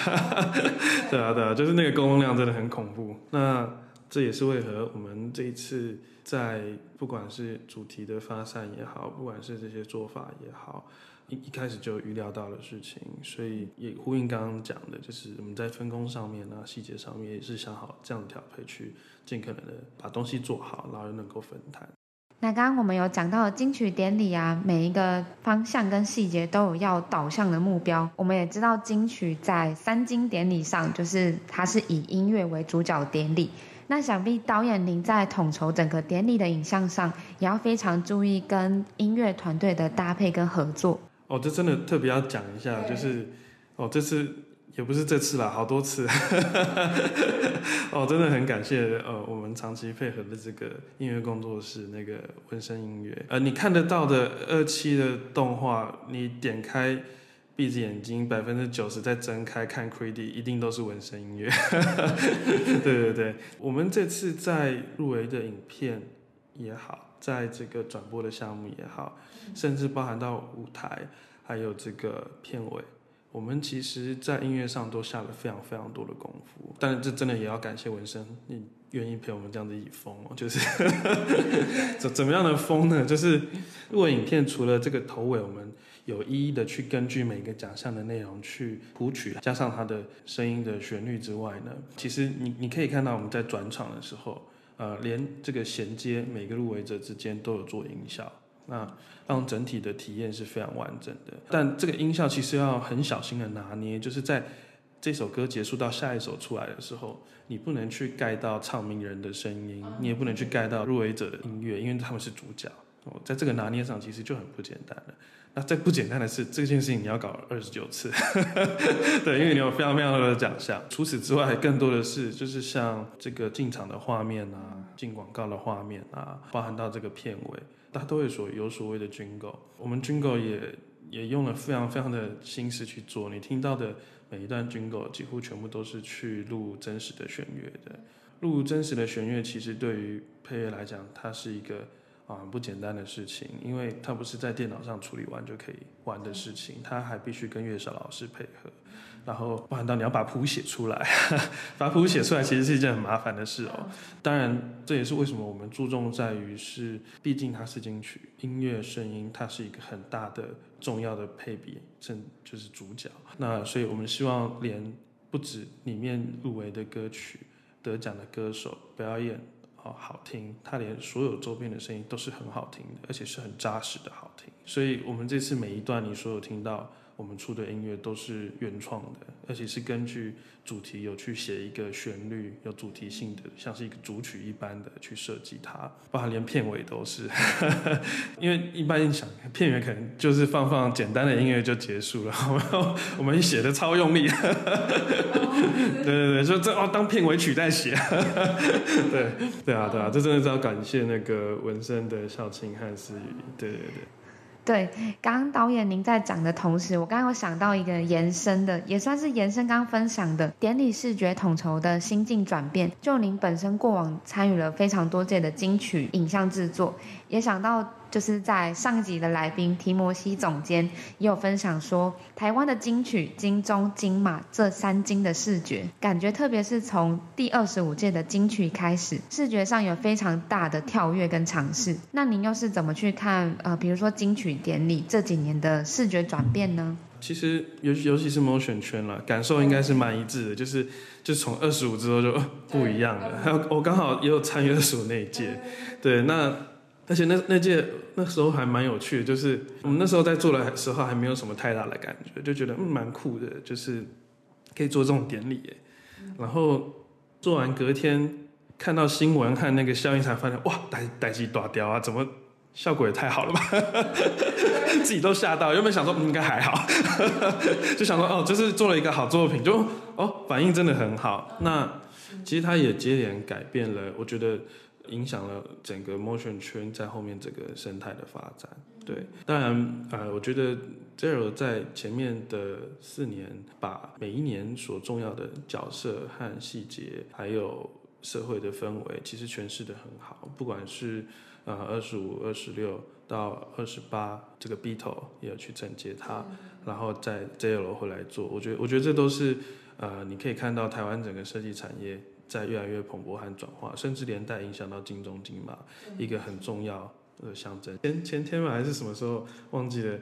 (laughs) 对啊，对啊，就是那个工作量真的很恐怖。那这也是为何我们这一次在不管是主题的发散也好，不管是这些做法也好，一一开始就预料到的事情，所以也呼应刚刚讲的，就是我们在分工上面啊，细节上面也是想好这样调配，去尽可能的把东西做好，然后又能够分摊。那刚刚我们有讲到金曲典礼啊，每一个方向跟细节都有要导向的目标。我们也知道金曲在三金典礼上，就是它是以音乐为主角典礼。那想必导演您在统筹整个典礼的影像上，也要非常注意跟音乐团队的搭配跟合作。哦，这真的特别要讲一下，就是哦，这次。也不是这次啦，好多次，(laughs) 哦，真的很感谢呃，我们长期配合的这个音乐工作室那个纹身音乐，呃，你看得到的二期的动画，你点开，闭着眼睛百分之九十再睁开看 credit，一定都是纹身音乐，(laughs) 对对对，我们这次在入围的影片也好，在这个转播的项目也好，甚至包含到舞台，还有这个片尾。我们其实，在音乐上都下了非常非常多的功夫，但是这真的也要感谢文生，你愿意陪我们这样子一起疯哦，就是 (laughs) 怎怎么样的疯呢？就是如果影片除了这个头尾，我们有一一的去根据每个奖项的内容去谱曲，加上它的声音的旋律之外呢，其实你你可以看到我们在转场的时候，呃，连这个衔接每个入围者之间都有做音效。那让整体的体验是非常完整的，但这个音效其实要很小心的拿捏，就是在这首歌结束到下一首出来的时候，你不能去盖到唱名人的声音，你也不能去盖到入围者的音乐，因为他们是主角。哦，在这个拿捏上其实就很不简单了。那最不简单的是这件事情你要搞二十九次，(laughs) 对，因为你有非常非常多的奖项。除此之外，更多的是就是像这个进场的画面啊，进广告的画面啊，包含到这个片尾。它都会所有所谓的军购我们军购也也用了非常非常的心思去做。你听到的每一段 jingle 几乎全部都是去录真实的弦乐的。录真实的弦乐其实对于配乐来讲，它是一个啊不简单的事情，因为它不是在电脑上处理完就可以玩的事情，它还必须跟乐手老师配合。然后，包含到你要把谱写出来，(laughs) 把谱写出来其实是一件很麻烦的事哦。当然，这也是为什么我们注重在于是，毕竟它是金曲，音乐声音它是一个很大的重要的配比，正就是主角。那所以我们希望连不止里面入围的歌曲、得奖的歌手表演哦好听，它连所有周边的声音都是很好听的，而且是很扎实的好听。所以我们这次每一段你所有听到。我们出的音乐都是原创的，而且是根据主题有去写一个旋律，有主题性的，像是一个主曲一般的去设计它，包含连片尾都是。(laughs) 因为一般想片尾可能就是放放简单的音乐就结束了，(laughs) 我们我们写的超用力。(laughs) 对对对，就这哦当片尾曲在写。对对啊对啊，这真的是要感谢那个文声的孝庆和思雨。对对对。对，刚刚导演您在讲的同时，我刚刚有想到一个延伸的，也算是延伸刚刚分享的典礼视觉统筹的心境转变。就您本身过往参与了非常多届的金曲影像制作，也想到。就是在上一集的来宾提摩西总监也有分享说，台湾的金曲、金钟、金马这三金的视觉感觉，特别是从第二十五届的金曲开始，视觉上有非常大的跳跃跟尝试。那您又是怎么去看？呃，比如说金曲典礼这几年的视觉转变呢？其实尤尤其是 motion 圈了，感受应该是蛮一致的，就是就从二十五之后就不一样了。还有 (laughs) 我刚好也有参与二十五那一届，对，那。而且那那届那时候还蛮有趣的，就是我们那时候在做的时候还没有什么太大的感觉，就觉得嗯蛮酷的，就是可以做这种典礼。然后做完隔天看到新闻看那个效应才发现哇，代代志大雕啊，怎么效果也太好了吧？(laughs) 自己都吓到，原本想说应该还好，(laughs) 就想说哦，就是做了一个好作品，就哦反应真的很好。那其实它也接连改变了，我觉得。影响了整个 motion 圈在后面整个生态的发展。对，当然，呃，我觉得 Zero 在前面的四年，把每一年所重要的角色和细节，还有社会的氛围，其实诠释的很好。不管是呃二十五、二十六到二十八，这个 Beatle 也有去承接它，然后在 Zero 回来做，我觉得，我觉得这都是呃，你可以看到台湾整个设计产业。在越来越蓬勃和转化，甚至连带影响到金钟金马，一个很重要的象征。前前天嘛还是什么时候忘记了？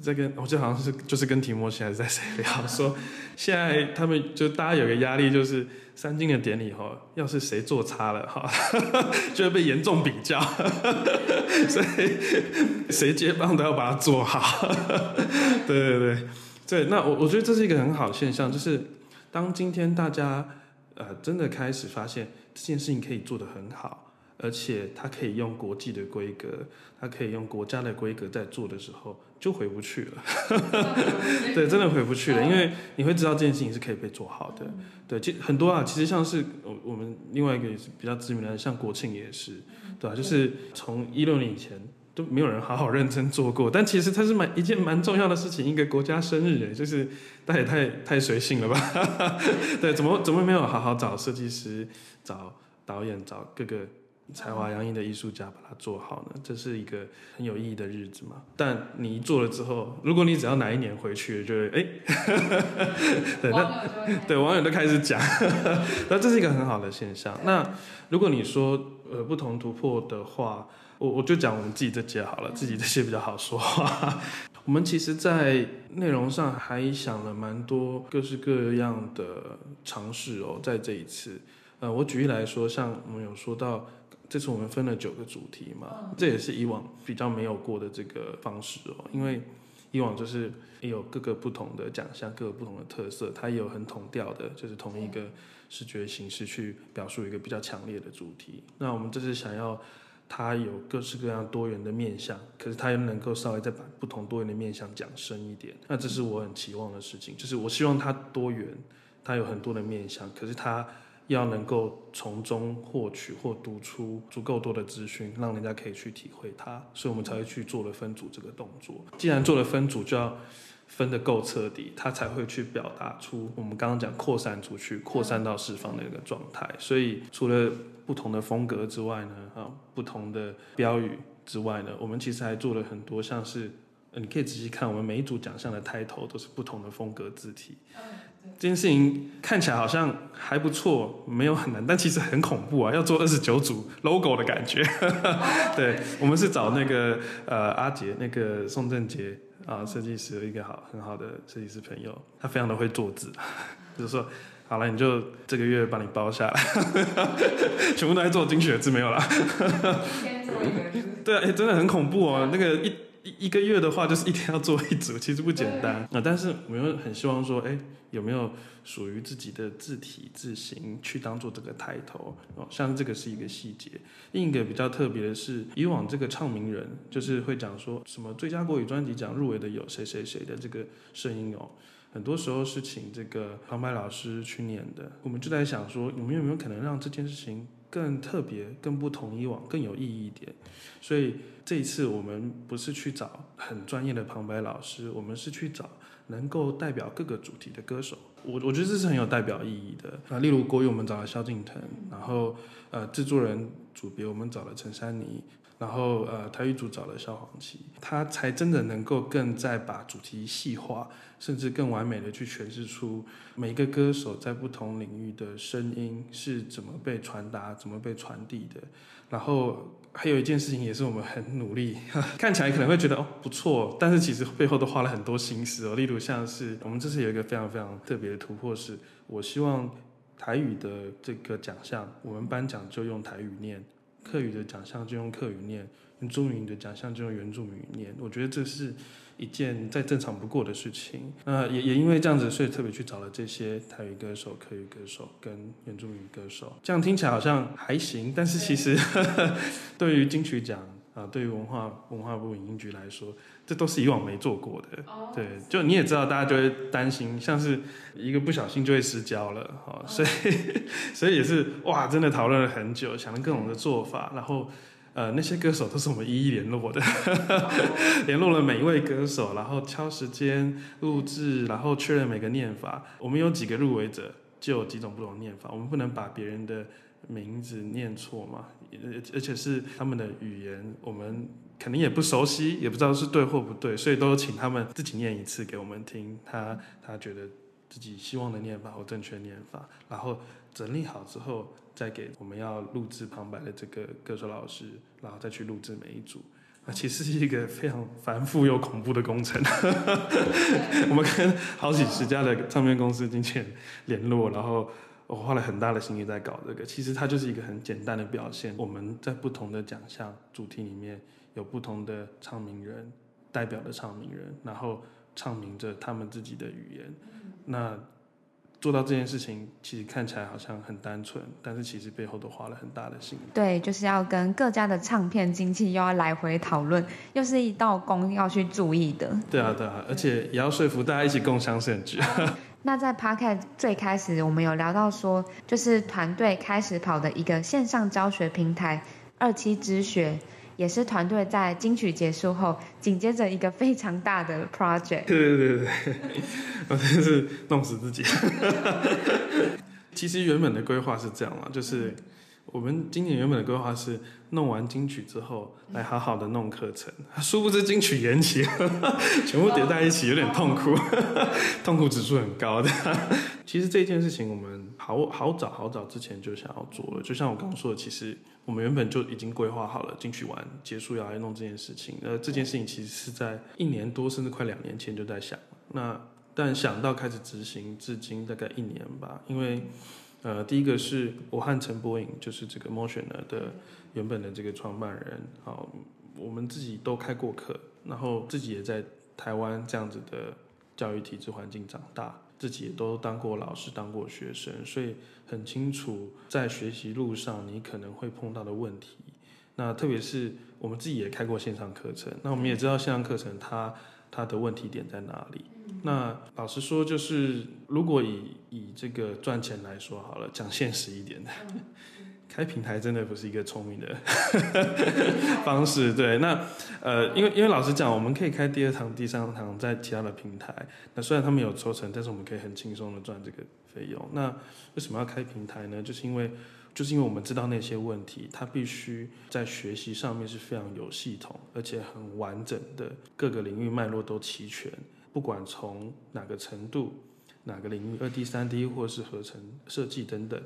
在跟我记得好像是就是跟提莫西还是在谁聊说，现在他们就大家有个压力，就是三金的典礼哈，要是谁做差了哈，(laughs) 就会被严重比较，(laughs) 所以谁接棒都要把它做好。对对对对，那我我觉得这是一个很好现象，就是当今天大家。呃，真的开始发现这件事情可以做得很好，而且它可以用国际的规格，它可以用国家的规格在做的时候，就回不去了。(laughs) 对，真的回不去了，因为你会知道这件事情是可以被做好的。对，其实很多啊，其实像是我我们另外一个比较知名的，像国庆也是，对吧、啊？就是从一六年以前。都没有人好好认真做过，(laughs) 但其实它是蛮一件蛮重要的事情，一个国家生日，就是大家也太太随性了吧？(laughs) 对，怎么怎么没有好好找设计师、找导演、找各个才华洋溢的艺术家把它做好呢？这是一个很有意义的日子嘛。但你一做了之后，如果你只要哪一年回去，就会哎，(laughs) 对，那对网友都开始讲，那这是一个很好的现象。那如果你说呃不同突破的话，我我就讲我们自己这届好了，自己这些比较好说话。(laughs) 我们其实，在内容上还想了蛮多各式各样的尝试哦，在这一次，呃，我举例来说，像我们有说到，这次我们分了九个主题嘛，这也是以往比较没有过的这个方式哦，因为以往就是也有各个不同的奖项，各个不同的特色，它也有很同调的，就是同一个视觉形式去表述一个比较强烈的主题。那我们这次想要。它有各式各样多元的面向，可是它又能够稍微再把不同多元的面向讲深一点。那这是我很期望的事情，就是我希望它多元，它有很多的面向，可是它要能够从中获取或读出足够多的资讯，让人家可以去体会它。所以我们才会去做了分组这个动作。既然做了分组，就要分得够彻底，它才会去表达出我们刚刚讲扩散出去、扩散到释放的一个状态。所以除了不同的风格之外呢，啊，不同的标语之外呢，我们其实还做了很多，像是，你可以仔细看，我们每一组奖项的 title 都是不同的风格字体。这件事情看起来好像还不错，没有很难，但其实很恐怖啊，要做二十九组 logo 的感觉。(laughs) 对，我们是找那个呃阿杰，那个宋正杰啊设计师，一个好很好的设计师朋友，他非常的会做字，(laughs) 就是说。好了，你就这个月把你包下来，(laughs) 全部都在做精选字没有了。(laughs) 对啊，哎，真的很恐怖哦，那个一一一个月的话，就是一天要做一组，(laughs) 其实不简单啊。但是我们又很希望说，哎，有没有属于自己的字体字形去当做这个抬头哦？像这个是一个细节。另一个比较特别的是，以往这个唱名人就是会讲说什么最佳国语专辑奖入围的有谁谁谁的这个声音哦。很多时候是请这个旁白老师去念的，我们就在想说，我们有没有可能让这件事情更特别、更不同以往、更有意义一点？所以这一次我们不是去找很专业的旁白老师，我们是去找能够代表各个主题的歌手。我我觉得这是很有代表意义的啊。例如国语我们找了萧敬腾，然后呃制作人组别我们找了陈珊妮。然后，呃，台语组找了萧煌奇，他才真的能够更再把主题细化，甚至更完美的去诠释出每一个歌手在不同领域的声音是怎么被传达、怎么被传递的。然后还有一件事情也是我们很努力，(laughs) 看起来可能会觉得哦不错，但是其实背后都花了很多心思哦。例如像是我们这次有一个非常非常特别的突破是，我希望台语的这个奖项，我们颁奖就用台语念。客语的奖项就用客语念，原住民的奖项就用原住民念。我觉得这是一件再正常不过的事情。那也也因为这样子，所以特别去找了这些台语歌手、客语歌手跟原住民歌手。这样听起来好像还行，但是其实对，(laughs) 对于金曲奖啊，对于文化文化部影音局来说，这都是以往没做过的。对，就你也知道，大家就会担心，像是一个不小心就会失焦了，哈，所以 (laughs) 所以也是哇，真的讨论了很久，想了各种的做法，然后呃，那些歌手都是我们一一联络的，(laughs) 联络了每一位歌手，然后挑时间录制，然后确认每个念法。我们有几个入围者，就有几种不同念法，我们不能把别人的名字念错嘛，而且是他们的语言，我们。肯定也不熟悉，也不知道是对或不对，所以都请他们自己念一次给我们听，他他觉得自己希望的念法或正确念法，然后整理好之后，再给我们要录制旁白的这个歌手老师，然后再去录制每一组。那其实是一个非常繁复又恐怖的工程。我们跟好几十家的唱片公司经纪人联络，然后我花了很大的心力在搞这个。其实它就是一个很简单的表现，我们在不同的奖项主题里面。有不同的唱名人，代表的唱名人，然后唱名着他们自己的语言。那做到这件事情，其实看起来好像很单纯，但是其实背后都花了很大的心。对，就是要跟各家的唱片经纪又要来回讨论，又是一道工要去注意的。对啊，对啊，而且也要说服大家一起共享盛举。(laughs) 那在 Podcast 最开始，我们有聊到说，就是团队开始跑的一个线上教学平台二期之学。也是团队在金曲结束后，紧接着一个非常大的 project。对对对对，我真是弄死自己。其实原本的规划是这样嘛，就是我们今年原本的规划是弄完金曲之后，来好好的弄课程。殊不知金曲延期，全部叠在一起，有点痛苦，痛苦指数很高的。其实这件事情我们好好早好早之前就想要做了，就像我刚刚说的，其实我们原本就已经规划好了，进去玩结束要来弄这件事情。呃，这件事情其实是在一年多甚至快两年前就在想，那但想到开始执行，至今大概一年吧。因为呃，第一个是我和陈柏颖，就是这个 Motional 的原本的这个创办人，好，我们自己都开过课，然后自己也在台湾这样子的教育体制环境长大。自己也都当过老师，当过学生，所以很清楚在学习路上你可能会碰到的问题。那特别是我们自己也开过线上课程，那我们也知道线上课程它它的问题点在哪里。那老实说，就是如果以以这个赚钱来说好了，讲现实一点的。开平台真的不是一个聪明的 (laughs) 方式，对。那呃，因为因为老实讲，我们可以开第二堂、第三堂在其他的平台。那虽然他们有抽成，但是我们可以很轻松的赚这个费用。那为什么要开平台呢？就是因为就是因为我们知道那些问题，它必须在学习上面是非常有系统，而且很完整的，各个领域脉络都齐全。不管从哪个程度、哪个领域，二 D、三 D 或是合成设计等等。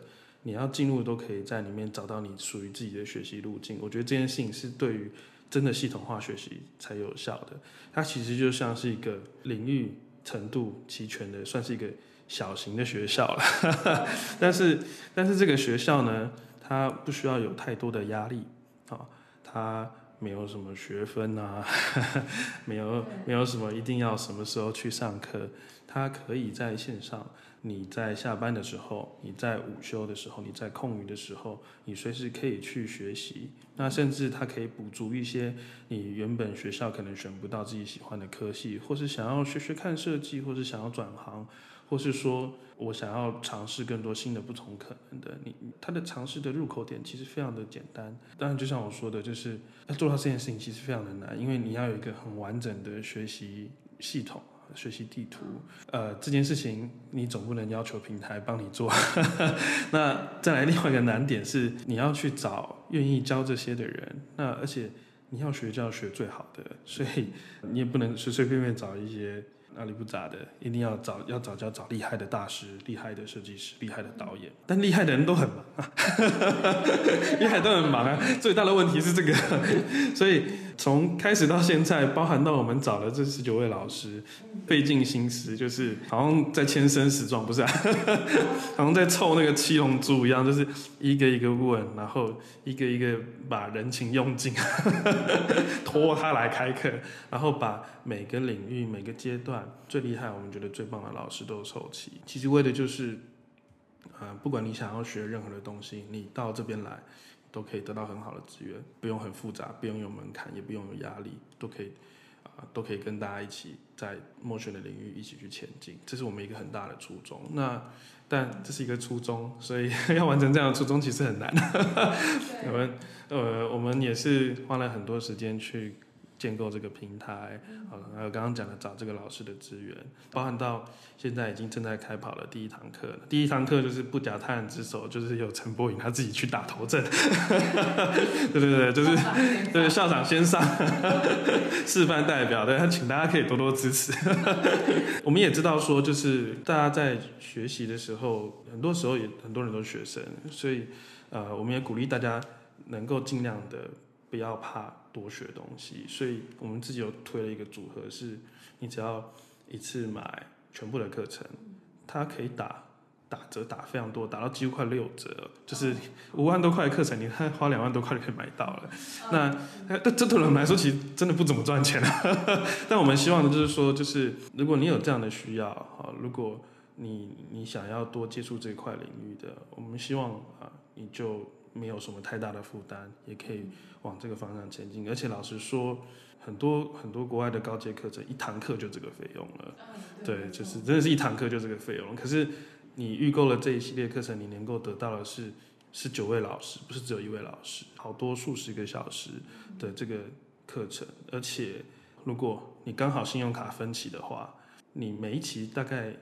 你要进入都可以在里面找到你属于自己的学习路径。我觉得这件事情是对于真的系统化学习才有效的。它其实就像是一个领域程度齐全的，算是一个小型的学校了。(laughs) 但是，但是这个学校呢，它不需要有太多的压力啊，它没有什么学分啊，(laughs) 没有没有什么一定要什么时候去上课，它可以在线上。你在下班的时候，你在午休的时候，你在空余的时候，你随时可以去学习。那甚至它可以补足一些你原本学校可能选不到自己喜欢的科系，或是想要学学看设计，或是想要转行，或是说我想要尝试更多新的不同可能的。你它的尝试的入口点其实非常的简单。当然，就像我说的，就是要做到这件事情其实非常的难，因为你要有一个很完整的学习系统。学习地图，呃，这件事情你总不能要求平台帮你做。(laughs) 那再来另外一个难点是，你要去找愿意教这些的人。那而且你要学就要学最好的，所以你也不能随随便便找一些。哪里不咋的，一定要找要找就要找厉害的大师、厉害的设计师、厉害的导演。但厉害的人都很忙，(laughs) 厉害都很忙啊。最大的问题是这个，所以从开始到现在，包含到我们找了这十九位老师，费尽心思，就是好像在签生死状，不是啊？(laughs) 好像在凑那个七龙珠一样，就是一个一个问，然后一个一个把人情用尽，(laughs) 拖他来开课，然后把每个领域、每个阶段。最厉害，我们觉得最棒的老师都凑齐。其实为的就是，呃，不管你想要学任何的东西，你到这边来，都可以得到很好的资源，不用很复杂，不用有门槛，也不用有压力，都可以，啊、呃，都可以跟大家一起在 Motion 的领域一起去前进。这是我们一个很大的初衷。那但这是一个初衷，所以要完成这样的初衷其实很难。(laughs) 我们呃，我们也是花了很多时间去。建构这个平台，好，还有刚刚讲的找这个老师的资源，包含到现在已经正在开跑了第一堂课了。第一堂课就是不假他人之手，就是有陈柏颖他自己去打头阵。(laughs) 对对对，就是对校长先上 (laughs) 示范代表，对，他请大家可以多多支持。(laughs) 我们也知道说，就是大家在学习的时候，很多时候也很多人都是学生，所以呃，我们也鼓励大家能够尽量的。不要怕多学东西，所以我们自己有推了一个组合，是你只要一次买全部的课程，它可以打打折，打非常多，打到几乎快六折，就是五万多块的课程，你看花两万多块就可以买到了。那那这对我们来说，其实真的不怎么赚钱啊。(laughs) 但我们希望的就是说，就是如果你有这样的需要啊，如果你你想要多接触这块领域的，我们希望啊，你就。没有什么太大的负担，也可以往这个方向前进。而且老实说，很多很多国外的高阶课程，一堂课就这个费用了。对，就是真的是一堂课就这个费用。可是你预购了这一系列课程，你能够得到的是是九位老师，不是只有一位老师，好多数十个小时的这个课程。而且如果你刚好信用卡分期的话，你每一期大概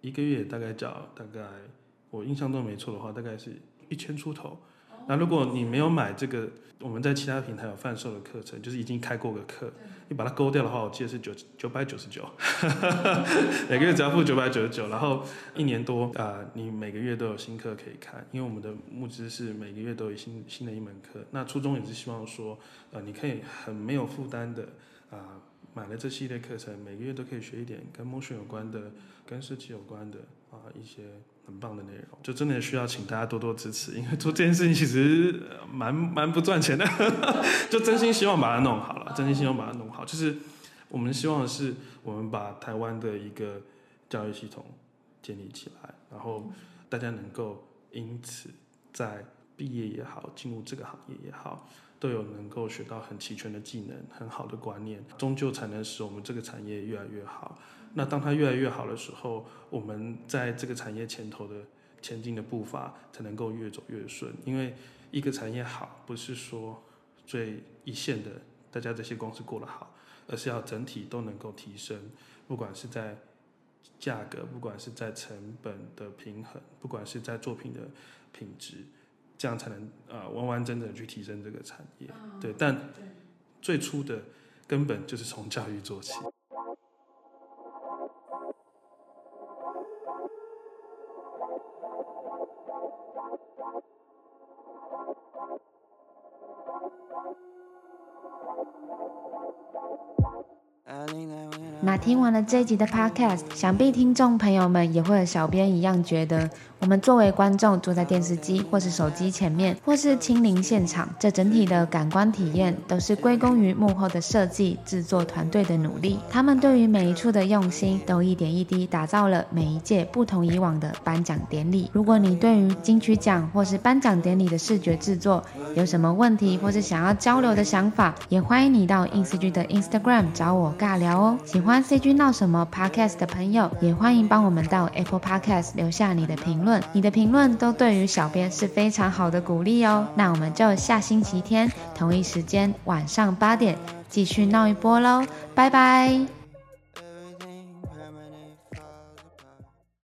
一个月大概缴大概，我印象中没错的话，大概是一千出头。那如果你没有买这个，我们在其他平台有贩售的课程，就是已经开过个课，你把它勾掉的话，我记得是九九百九十九，(laughs) 每个月只要付九百九十九，然后一年多啊、呃，你每个月都有新课可以看，因为我们的募资是每个月都有新新的一门课。那初衷也是希望说，呃，你可以很没有负担的啊、呃，买了这系列课程，每个月都可以学一点跟 motion 有关的、跟设计有关的啊、呃、一些。很棒的内容，就真的需要请大家多多支持，因为做这件事情其实蛮蛮不赚钱的，(laughs) 就真心希望把它弄好了，真心希望把它弄好。就是我们希望的是，我们把台湾的一个教育系统建立起来，然后大家能够因此在毕业也好，进入这个行业也好，都有能够学到很齐全的技能、很好的观念，终究才能使我们这个产业越来越好。那当它越来越好的时候，我们在这个产业前头的前进的步伐才能够越走越顺。因为一个产业好，不是说最一线的大家这些公司过得好，而是要整体都能够提升，不管是在价格，不管是在成本的平衡，不管是在作品的品质，这样才能啊完完整整去提升这个产业。对，但最初的根本就是从教育做起。那听完了这一集的 Podcast，想必听众朋友们也会和小编一样觉得，我们作为观众坐在电视机或是手机前面，或是亲临现场，这整体的感官体验都是归功于幕后的设计制作团队的努力。他们对于每一处的用心，都一点一滴打造了每一届不同以往的颁奖典礼。如果你对于金曲奖或是颁奖典礼的视觉制作有什么问题，或是想要交流的想法，也欢迎你到 InCG 的 Instagram 找我尬聊哦。喜欢 CG 闹什么 Podcast 的朋友，也欢迎帮我们到 Apple Podcast 留下你的评论。你的评论都对于小编是非常好的鼓励哦。那我们就下星期天同一时间晚上八点继续闹一波喽，拜拜。